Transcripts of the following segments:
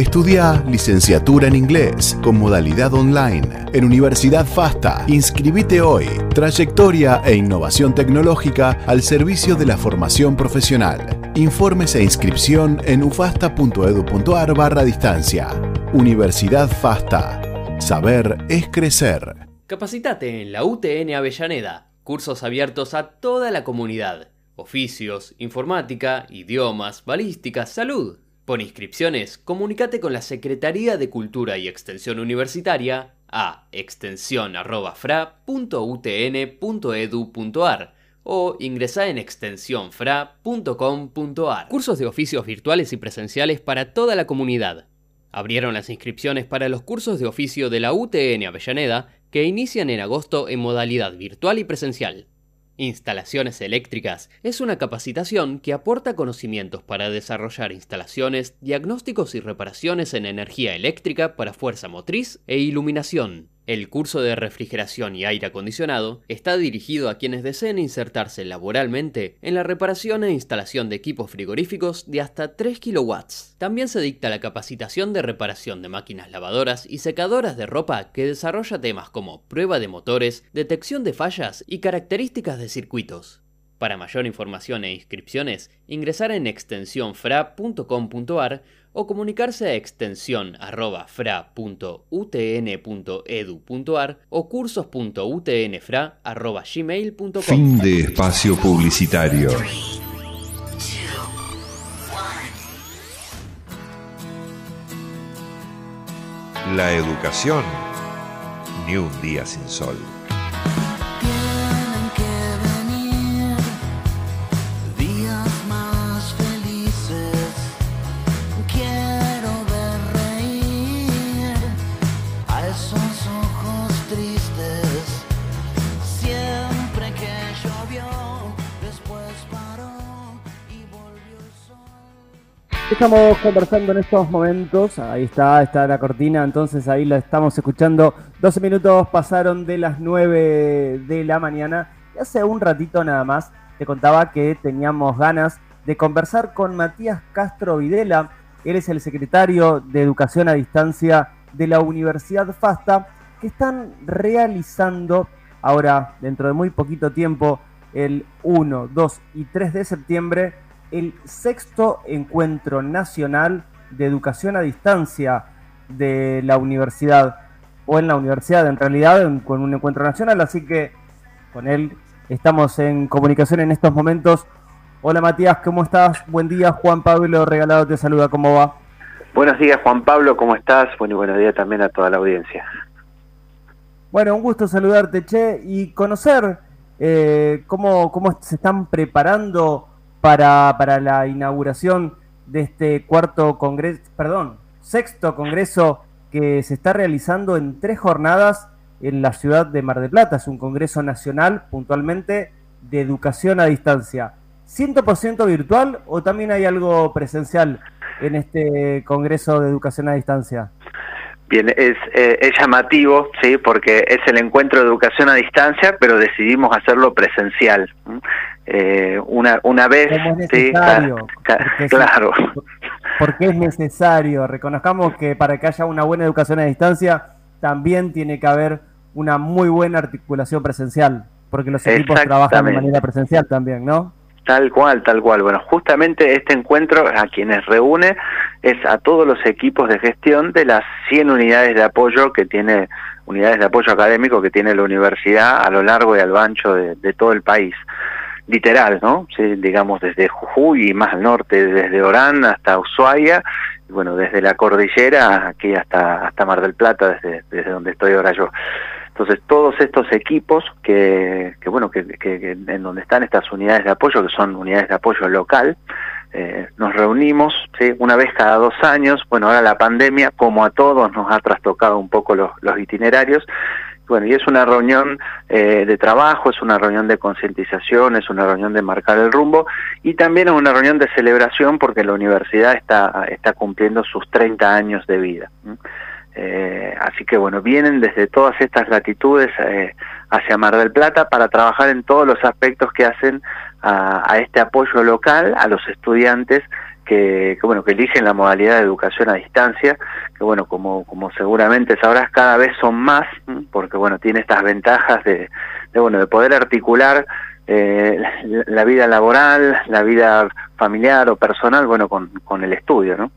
Estudia licenciatura en inglés con modalidad online en Universidad FASTA. Inscribite hoy. Trayectoria e innovación tecnológica al servicio de la formación profesional. Informes e inscripción en ufasta.edu.ar barra distancia. Universidad FASTA. Saber es crecer. Capacitate en la UTN Avellaneda. Cursos abiertos a toda la comunidad. Oficios, informática, idiomas, balística, salud. Por inscripciones, comunícate con la Secretaría de Cultura y Extensión Universitaria a extensión.fra.utn.edu.ar o ingresá en extensionfra.com.ar. Cursos de oficios virtuales y presenciales para toda la comunidad. Abrieron las inscripciones para los cursos de oficio de la UTN Avellaneda que inician en agosto en modalidad virtual y presencial. Instalaciones eléctricas es una capacitación que aporta conocimientos para desarrollar instalaciones, diagnósticos y reparaciones en energía eléctrica para fuerza motriz e iluminación. El curso de refrigeración y aire acondicionado está dirigido a quienes deseen insertarse laboralmente en la reparación e instalación de equipos frigoríficos de hasta 3 kW. También se dicta la capacitación de reparación de máquinas lavadoras y secadoras de ropa que desarrolla temas como prueba de motores, detección de fallas y características de circuitos. Para mayor información e inscripciones, ingresar en extensionfra.com.ar o comunicarse a extensión o cursos.utnfra.gmail.com. Fin de espacio publicitario. La educación, ni un día sin sol. Estamos conversando en estos momentos, ahí está, está la cortina, entonces ahí la estamos escuchando. 12 minutos pasaron de las 9 de la mañana y hace un ratito nada más te contaba que teníamos ganas de conversar con Matías Castro Videla. Él es el secretario de Educación a Distancia de la Universidad FASTA, que están realizando ahora, dentro de muy poquito tiempo, el 1, 2 y 3 de septiembre, el sexto encuentro nacional de educación a distancia de la universidad, o en la universidad en realidad, con un encuentro nacional, así que con él estamos en comunicación en estos momentos. Hola Matías, ¿cómo estás? Buen día, Juan Pablo Regalado te saluda, ¿cómo va? Buenos días Juan Pablo, ¿cómo estás? Bueno, y buenos días también a toda la audiencia. Bueno, un gusto saludarte, Che, y conocer eh, cómo, cómo se están preparando para, para la inauguración de este cuarto congreso, perdón, sexto congreso que se está realizando en tres jornadas en la ciudad de Mar del Plata. Es un congreso nacional, puntualmente, de educación a distancia. ¿100% virtual o también hay algo presencial en este congreso de educación a distancia? Bien, es, eh, es llamativo, sí, porque es el encuentro de educación a distancia, pero decidimos hacerlo presencial. Eh, una una vez, sí, claro. Porque es necesario. Reconozcamos que para que haya una buena educación a distancia, también tiene que haber una muy buena articulación presencial, porque los equipos trabajan de manera presencial también, ¿no? Tal cual, tal cual. Bueno, justamente este encuentro a quienes reúne es a todos los equipos de gestión de las 100 unidades de apoyo que tiene, unidades de apoyo académico que tiene la universidad a lo largo y a lo ancho de, todo el país. Literal, ¿no? Digamos desde Jujuy y más al norte, desde Orán hasta Ushuaia, y bueno, desde la cordillera aquí hasta, hasta Mar del Plata, desde, desde donde estoy ahora yo. Entonces, todos estos equipos que, que bueno, que, en donde están estas unidades de apoyo, que son unidades de apoyo local, eh, nos reunimos una vez cada dos años. Bueno, ahora la pandemia, como a todos, nos ha trastocado un poco los, los itinerarios. Bueno, y es una reunión eh, de trabajo, es una reunión de concientización, es una reunión de marcar el rumbo y también es una reunión de celebración porque la universidad está, está cumpliendo sus 30 años de vida. Eh, así que bueno, vienen desde todas estas latitudes eh, hacia Mar del Plata para trabajar en todos los aspectos que hacen a, este apoyo local a los estudiantes que, bueno que eligen la modalidad de educación a distancia que bueno como como seguramente sabrás cada vez son más porque bueno tiene estas ventajas de, bueno de poder articular eh, la, vida laboral la vida familiar o personal bueno con, con el estudio no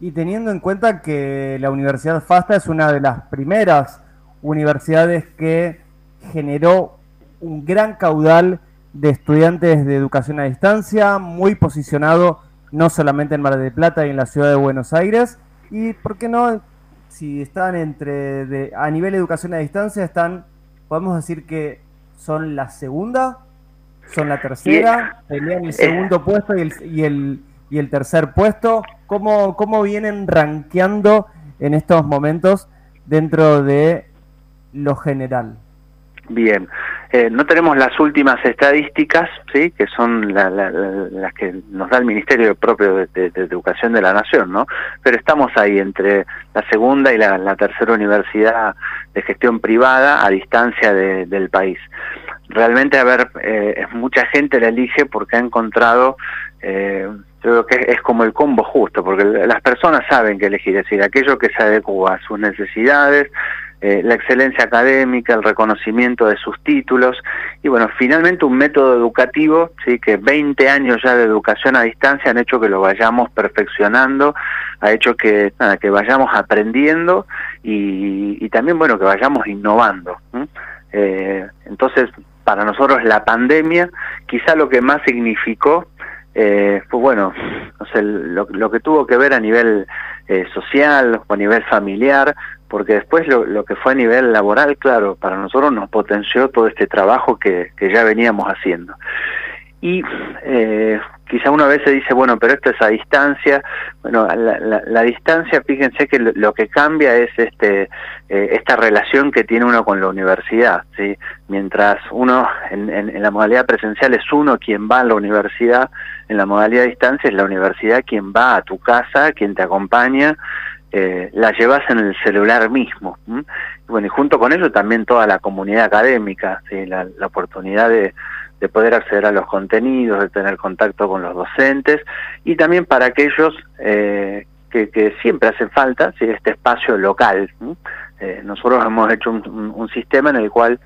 y teniendo en cuenta que la Universidad FASTA es una de las primeras universidades que generó un gran caudal de estudiantes de educación a distancia, muy posicionado no solamente en Mar del Plata y en la ciudad de Buenos Aires, y por qué no, si están entre, de, a nivel de educación a distancia, están, podemos decir que son la segunda, son la tercera, pelean el segundo puesto y el, y el, y el tercer puesto. ¿Cómo, ¿Cómo vienen rankeando en estos momentos dentro de lo general? Bien, no tenemos las últimas estadísticas, sí, que son las que nos da el Ministerio propio de, Educación de la Nación, ¿no? Pero estamos ahí entre la segunda y la, tercera universidad de gestión privada a distancia del país. Realmente, a ver, eh, mucha gente la elige porque ha encontrado eh, creo que es como el combo justo, porque las personas saben que elegir, es decir, aquello que se adecua a sus necesidades, eh, la excelencia académica, el reconocimiento de sus títulos y bueno, finalmente un método educativo, sí, que 20 años ya de educación a distancia han hecho que lo vayamos perfeccionando, ha hecho que, que vayamos aprendiendo y, también bueno, que vayamos innovando. Eh, entonces, para nosotros la pandemia quizá lo que más significó eh, fue bueno, lo, lo, que tuvo que ver a nivel eh, social o a nivel familiar porque después lo, lo, que fue a nivel laboral, claro, para nosotros nos potenció todo este trabajo que, que ya veníamos haciendo. Y eh, quizá una vez se dice, bueno, pero esto es a distancia. Bueno, la, la, distancia, fíjense que lo, que cambia es este eh, esta relación que tiene uno con la universidad. ¿sí? Mientras uno en, en, la modalidad presencial es uno quien va a la universidad, en la modalidad a distancia es la universidad quien va a tu casa, quien te acompaña, eh, la llevas en el celular mismo. Bueno, y junto con eso también toda la comunidad académica, la, oportunidad de, poder acceder a los contenidos, de tener contacto con los docentes y también para aquellos eh, que, siempre hacen falta, ¿sí? este espacio local. Eh, nosotros hemos hecho un, sistema en el cual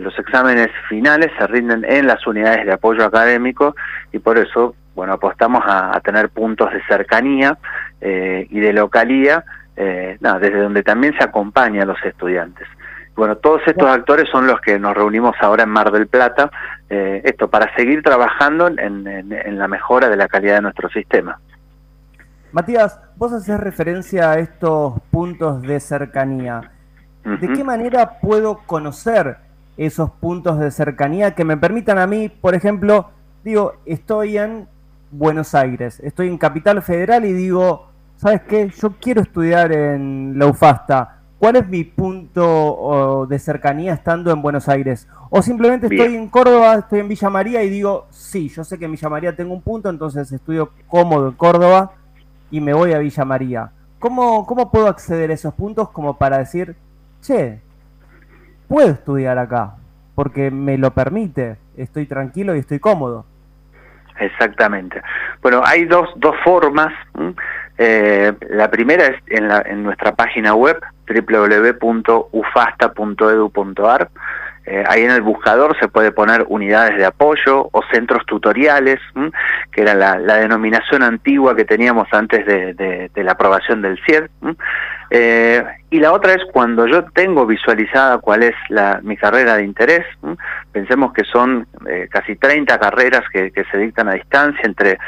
los exámenes finales se rinden en las unidades de apoyo académico y por eso bueno apostamos a tener puntos de cercanía eh, y de localía, eh, desde donde también se acompaña a los estudiantes. Bueno, todos estos actores son los que nos reunimos ahora en Mar del Plata, eh, esto para seguir trabajando en, la mejora de la calidad de nuestro sistema. Matías, vos haces referencia a estos puntos de cercanía. ¿De qué manera puedo conocer esos puntos de cercanía que me permitan a mí, por ejemplo, digo, estoy en Buenos Aires. Estoy en Capital Federal y digo, ¿sabes qué? Yo quiero estudiar en la UFASTA. ¿Cuál es mi punto de cercanía estando en Buenos Aires? O simplemente estoy en Córdoba, estoy en Villa María y digo, sí, yo sé que en Villa María tengo un punto, entonces estudio cómodo en Córdoba y me voy a Villa María. ¿Cómo, cómo puedo acceder a esos puntos como para decir, che, puedo estudiar acá? Porque me lo permite, estoy tranquilo y estoy cómodo. Exactamente. Bueno, hay dos, dos formas. Eh, la primera es en, la, en nuestra página web www.ufasta.edu.ar. Eh, ahí en el buscador se puede poner unidades de apoyo o centros tutoriales, que era la, denominación antigua que teníamos antes de, la aprobación del CIED. Eh, y la otra es cuando yo tengo visualizada cuál es la, mi carrera de interés. Pensemos que son eh, casi 30 carreras que, se dictan a distancia entre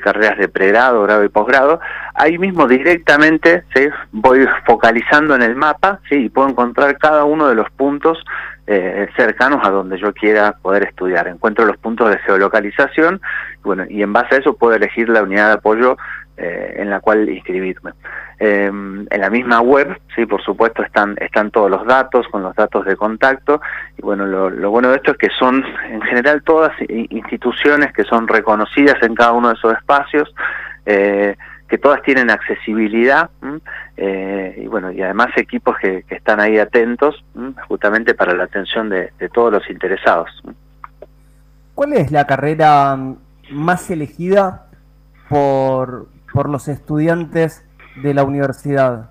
carreras de pregrado, grado y posgrado. Ahí mismo directamente voy focalizando en el mapa y puedo encontrar cada uno de los puntos eh, cercanos a donde yo quiera poder estudiar. Encuentro los puntos de geolocalización bueno, y en base a eso puedo elegir la unidad de apoyo eh, en la cual inscribirme. Em, en la misma web, sí, por supuesto, están, están todos los datos con los datos de contacto y bueno, lo, bueno de esto es que son en general todas instituciones que son reconocidas en cada uno de esos espacios. Eh, que todas tienen accesibilidad eh, y bueno y además equipos que, están ahí atentos justamente para la atención de, todos los interesados. ¿Cuál es la carrera más elegida por, por los estudiantes de la universidad?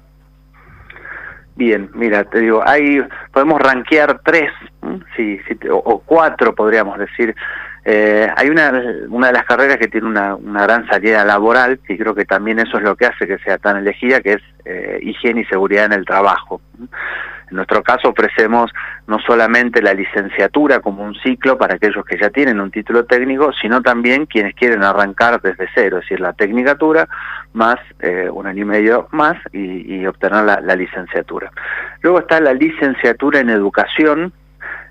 Bien, mira, te digo, hay, podemos rankear tres, sí, o, cuatro podríamos decir. Eh, hay una, una de las carreras que tiene una, gran salida laboral, y creo que también eso es lo que hace que sea tan elegida, que es eh, higiene y seguridad en el trabajo. En nuestro caso ofrecemos no solamente la licenciatura como un ciclo para aquellos que ya tienen un título técnico, sino también quienes quieren arrancar desde cero, es decir, la tecnicatura más eh, un año y medio más y, obtener la, licenciatura. Luego está la licenciatura en educación,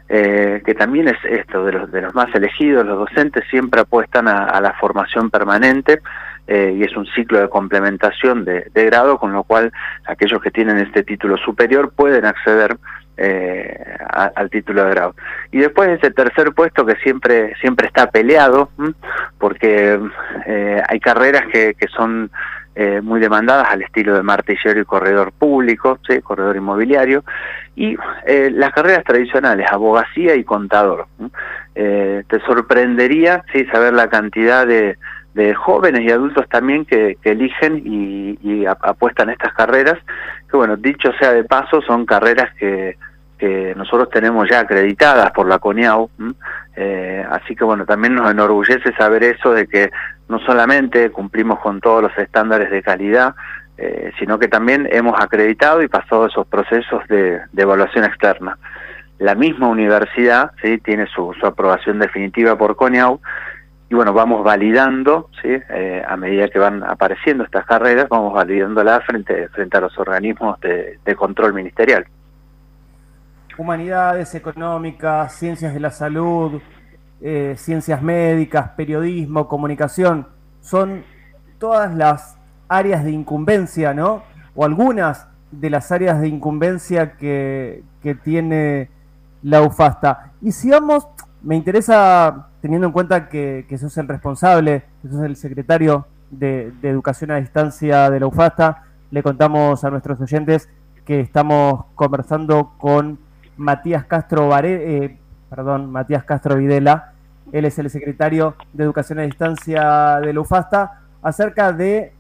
eh, que también es esto de los, de los más elegidos, los docentes siempre apuestan a la formación permanente, eh, y es un ciclo de complementación de, grado, con lo cual aquellos que tienen este título superior pueden acceder eh, al título de grado. Y después ese tercer puesto que siempre siempre está peleado, porque eh, hay carreras que, que son muy demandadas al estilo de martillero y corredor público, ¿sí? corredor inmobiliario, y las carreras tradicionales, abogacía y contador. te sorprendería ¿sí? saber la cantidad de, jóvenes y adultos también que, eligen y, apuestan a estas carreras, que bueno, dicho sea de paso, son carreras que, que nosotros tenemos ya acreditadas por la CONIAU, eh, así que bueno, también nos enorgullece saber eso de que no solamente cumplimos con todos los estándares de calidad, eh, sino que también hemos acreditado y pasado esos procesos de, evaluación externa. La misma universidad ¿sí? tiene su, aprobación definitiva por CONIAU y bueno, vamos validando, ¿sí? Eh, a medida que van apareciendo estas carreras, vamos validándolas frente, frente a los organismos de, control ministerial. Humanidades económicas, ciencias de la salud, eh, ciencias médicas, periodismo, comunicación, son todas las áreas de incumbencia, ¿no? O algunas de las áreas de incumbencia que, tiene la UFASTA. Y si vamos, me interesa teniendo en cuenta que, que sos el responsable, que sos el secretario de, Educación a Distancia de la UFASTA, le contamos a nuestros oyentes que estamos conversando con Matías Castro eh, perdón, Matías Castro Videla, él es el secretario de Educación a Distancia de la UFASTA, acerca de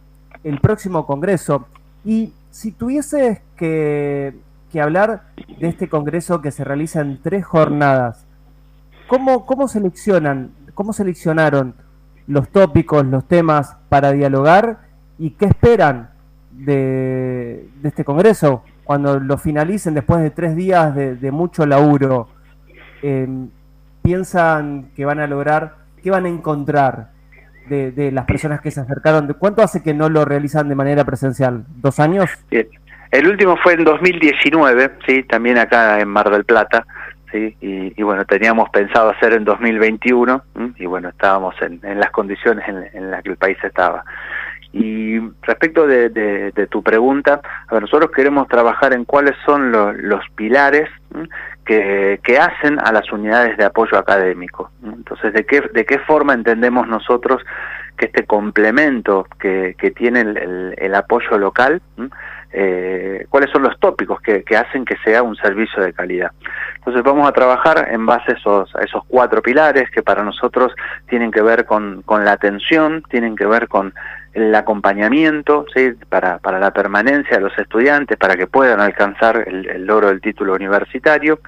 el próximo congreso. Y si tuvieses que, hablar de este congreso que se realiza en tres jornadas, ¿Cómo, cómo seleccionan, cómo seleccionaron los tópicos, los temas para dialogar y qué esperan de, este congreso cuando lo finalicen después de tres días de, mucho laburo? Em, ¿Piensan que van a lograr, qué van a encontrar de, las personas que se acercaron? ¿Cuánto hace que no lo realizan de manera presencial? ¿Dos años? El último fue en 2019, sí, también acá en Mar del Plata. ¿sí? Y, bueno, teníamos pensado hacer en 2021 y bueno, estábamos en, las condiciones en, las que el país estaba. Y respecto de, tu pregunta, nosotros queremos trabajar en cuáles son los pilares que, hacen a las unidades de apoyo académico. Entonces, ¿de qué, de qué forma entendemos nosotros que este complemento que, tiene el, apoyo local, eh, cuáles son los tópicos que, hacen que sea un servicio de calidad. Entonces vamos a trabajar en base a esos, a esos cuatro pilares que para nosotros tienen que ver con, la atención, tienen que ver con el acompañamiento ¿sí? para, para la permanencia de los estudiantes, para que puedan alcanzar el, el logro del título universitario,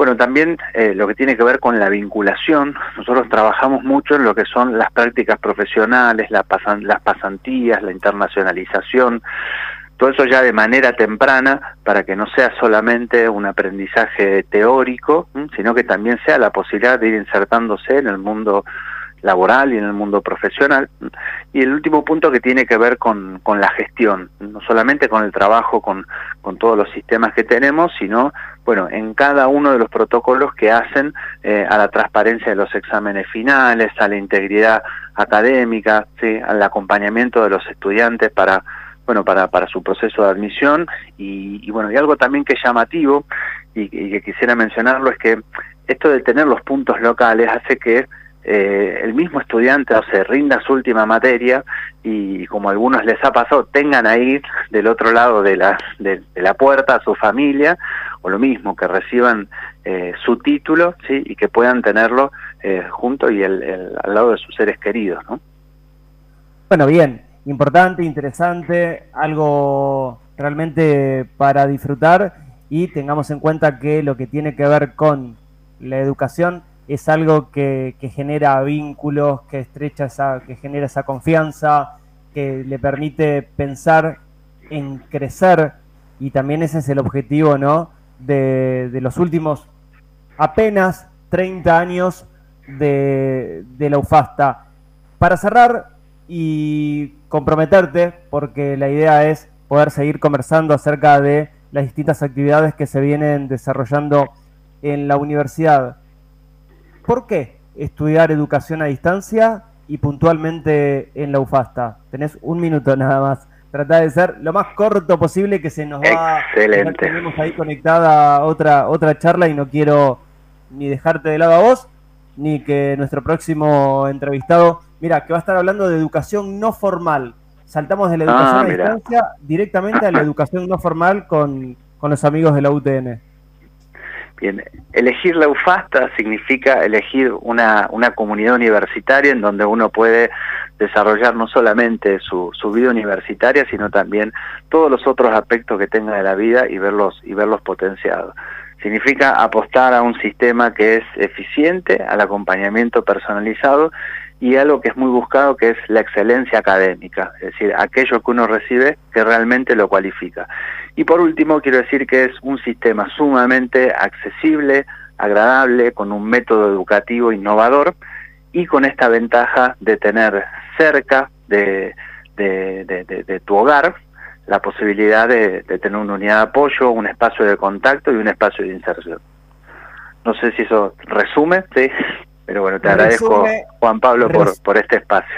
bueno, también eh, lo que tiene que ver con la vinculación, nosotros trabajamos mucho en lo que son las prácticas profesionales, las pasantías, la internacionalización, todo eso ya de manera temprana para que no sea solamente un aprendizaje teórico, sino que también sea la posibilidad de ir insertándose en el mundo laboral y en el mundo profesional. Y el último punto que tiene que ver con, con la gestión, no solamente con el trabajo, con, con todos los sistemas que tenemos, sino, bueno, en cada uno de los protocolos que hacen eh, a la transparencia de los exámenes finales, a la integridad académica, ¿sí? al acompañamiento de los estudiantes para bueno para, para su proceso de admisión y, y bueno y algo también que es llamativo y, que quisiera mencionarlo es que esto de tener los puntos locales hace que eh, el mismo estudiante o se rinda su última materia y como a algunos les ha pasado, tengan ahí del otro lado de la, de, la puerta a su familia, o lo mismo, que reciban eh, su título ¿sí? y que puedan tenerlo eh, junto y el, al lado de sus seres queridos. ¿no? Bueno, bien, importante, interesante, algo realmente para disfrutar y tengamos en cuenta que lo que tiene que ver con la educación es algo que, genera vínculos, que estrecha esa, que genera esa confianza, que le permite pensar en crecer y también ese es el objetivo, ¿no? De, los últimos apenas 30 años de, de la UFASTA. Para cerrar y comprometerte, porque la idea es poder seguir conversando acerca de las distintas actividades que se vienen desarrollando en la universidad. ¿Por qué estudiar educación a distancia y puntualmente en la UFASTA? Tenés un minuto nada más. Trata de ser lo más corto posible que se nos va. Excelente. Tenemos ahí conectada otra, otra charla y no quiero ni dejarte de lado a vos, ni que nuestro próximo entrevistado, mira, que va a estar hablando de educación no formal. Saltamos de la educación ah, a distancia directamente a la educación no formal con, con los amigos de la UTN. Bien, elegir la UFASTA significa elegir una, una comunidad universitaria en donde uno puede desarrollar no solamente su, su vida universitaria, sino también todos los otros aspectos que tenga de la vida y verlos, y verlos potenciados. Significa apostar a un sistema que es eficiente, al acompañamiento personalizado y algo que es muy buscado que es la excelencia académica, es decir, aquello que uno recibe que realmente lo cualifica. Y por último, quiero decir que es un sistema sumamente accesible, agradable, con un método educativo innovador y con esta ventaja de tener cerca de, de, tu hogar la posibilidad de, tener una unidad de apoyo, un espacio de contacto y un espacio de inserción. No sé si eso resume, ¿sí? Pero bueno, te agradezco, Juan Pablo, por, por este espacio.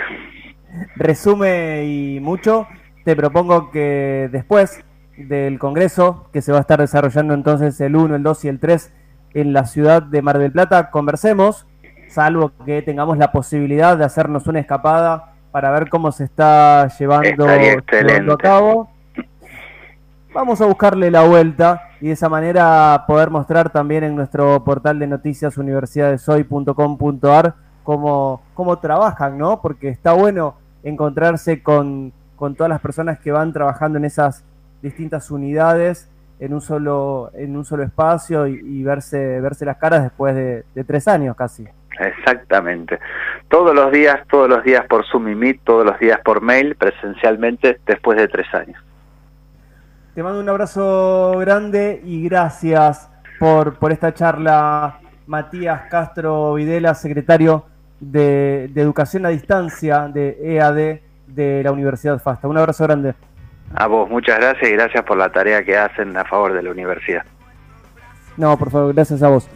Resume y mucho. Te propongo que después del Congreso, que se va a estar desarrollando entonces el 1, el 2 y el 3 en la ciudad de Mar del Plata, conversemos, salvo que tengamos la posibilidad de hacernos una escapada para ver cómo se está llevando, a cabo. Vamos a buscarle la vuelta y de esa manera poder mostrar también en nuestro portal de noticias universidadesoy.com.ar cómo, cómo trabajan, ¿no? Porque está bueno encontrarse con, con todas las personas que van trabajando en esas distintas unidades en un solo, en un solo espacio y, verse, verse las caras después de, tres años casi. Exactamente. Todos los días, todos los días por Zoom y Meet, todos los días por mail, presencialmente, después de tres años. Te mando un abrazo grande y gracias por, por esta charla, Matías Castro Videla, secretario de, de Educación a Distancia de EAD de la Universidad FASTA. Un abrazo grande. A vos, muchas gracias y gracias por la tarea que hacen a favor de la universidad. No, por favor, gracias a vos.